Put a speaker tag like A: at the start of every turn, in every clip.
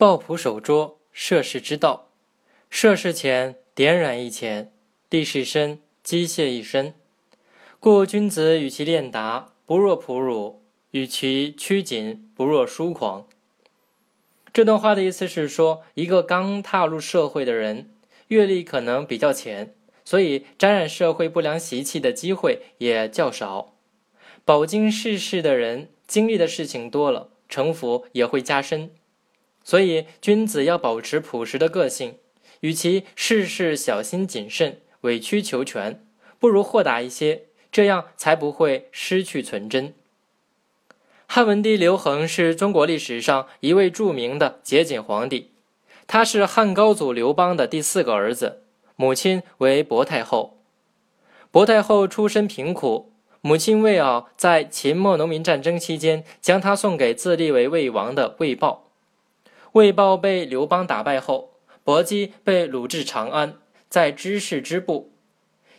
A: 抱朴守拙，涉世之道。涉世浅，点染一浅；地势深，机械一深。故君子与其练达，不若朴儒；与其趋谨，不若疏狂。这段话的意思是说，一个刚踏入社会的人，阅历可能比较浅，所以沾染社会不良习气的机会也较少。饱经世事的人，经历的事情多了，城府也会加深。所以，君子要保持朴实的个性。与其事事小心谨慎、委曲求全，不如豁达一些，这样才不会失去纯真。汉文帝刘恒是中国历史上一位著名的节俭皇帝，他是汉高祖刘邦的第四个儿子，母亲为薄太后。薄太后出身贫苦，母亲魏媪在秦末农民战争期间将她送给自立为魏王的魏豹。魏豹被刘邦打败后。薄姬被掳至长安，在知氏之部。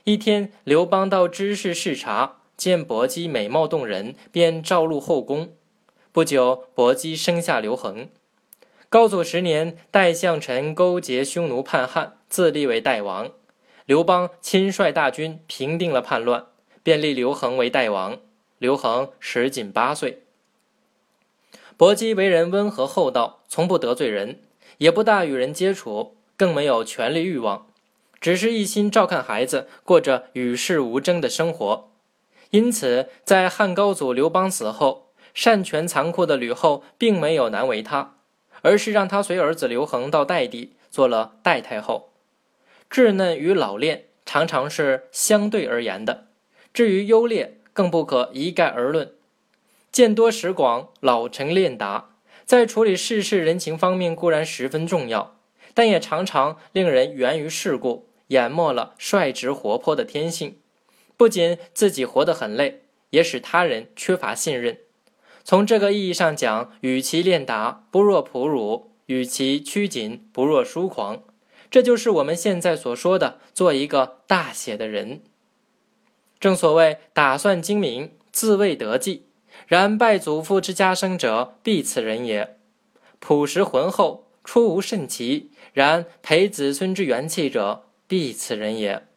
A: 一天，刘邦到知氏视察，见薄姬美貌动人，便召入后宫。不久，薄姬生下刘恒。高祖十年，代相臣勾结匈奴叛汉，自立为代王。刘邦亲率大军平定了叛乱，便立刘恒为代王。刘恒时仅八岁。薄姬为人温和厚道，从不得罪人。也不大与人接触，更没有权力欲望，只是一心照看孩子，过着与世无争的生活。因此，在汉高祖刘邦死后，擅权残酷的吕后并没有难为他，而是让他随儿子刘恒到代地做了代太后。稚嫩与老练常常是相对而言的，至于优劣，更不可一概而论。见多识广，老成练达。在处理世事人情方面固然十分重要，但也常常令人源于世故，淹没了率直活泼的天性。不仅自己活得很累，也使他人缺乏信任。从这个意义上讲，与其练达，不若朴儒；与其趋谨，不若疏狂。这就是我们现在所说的做一个大写的人。正所谓打算精明，自谓得计。然拜祖父之家生者，必此人也；朴实浑厚，出无甚奇；然培子孙之元气者，必此人也。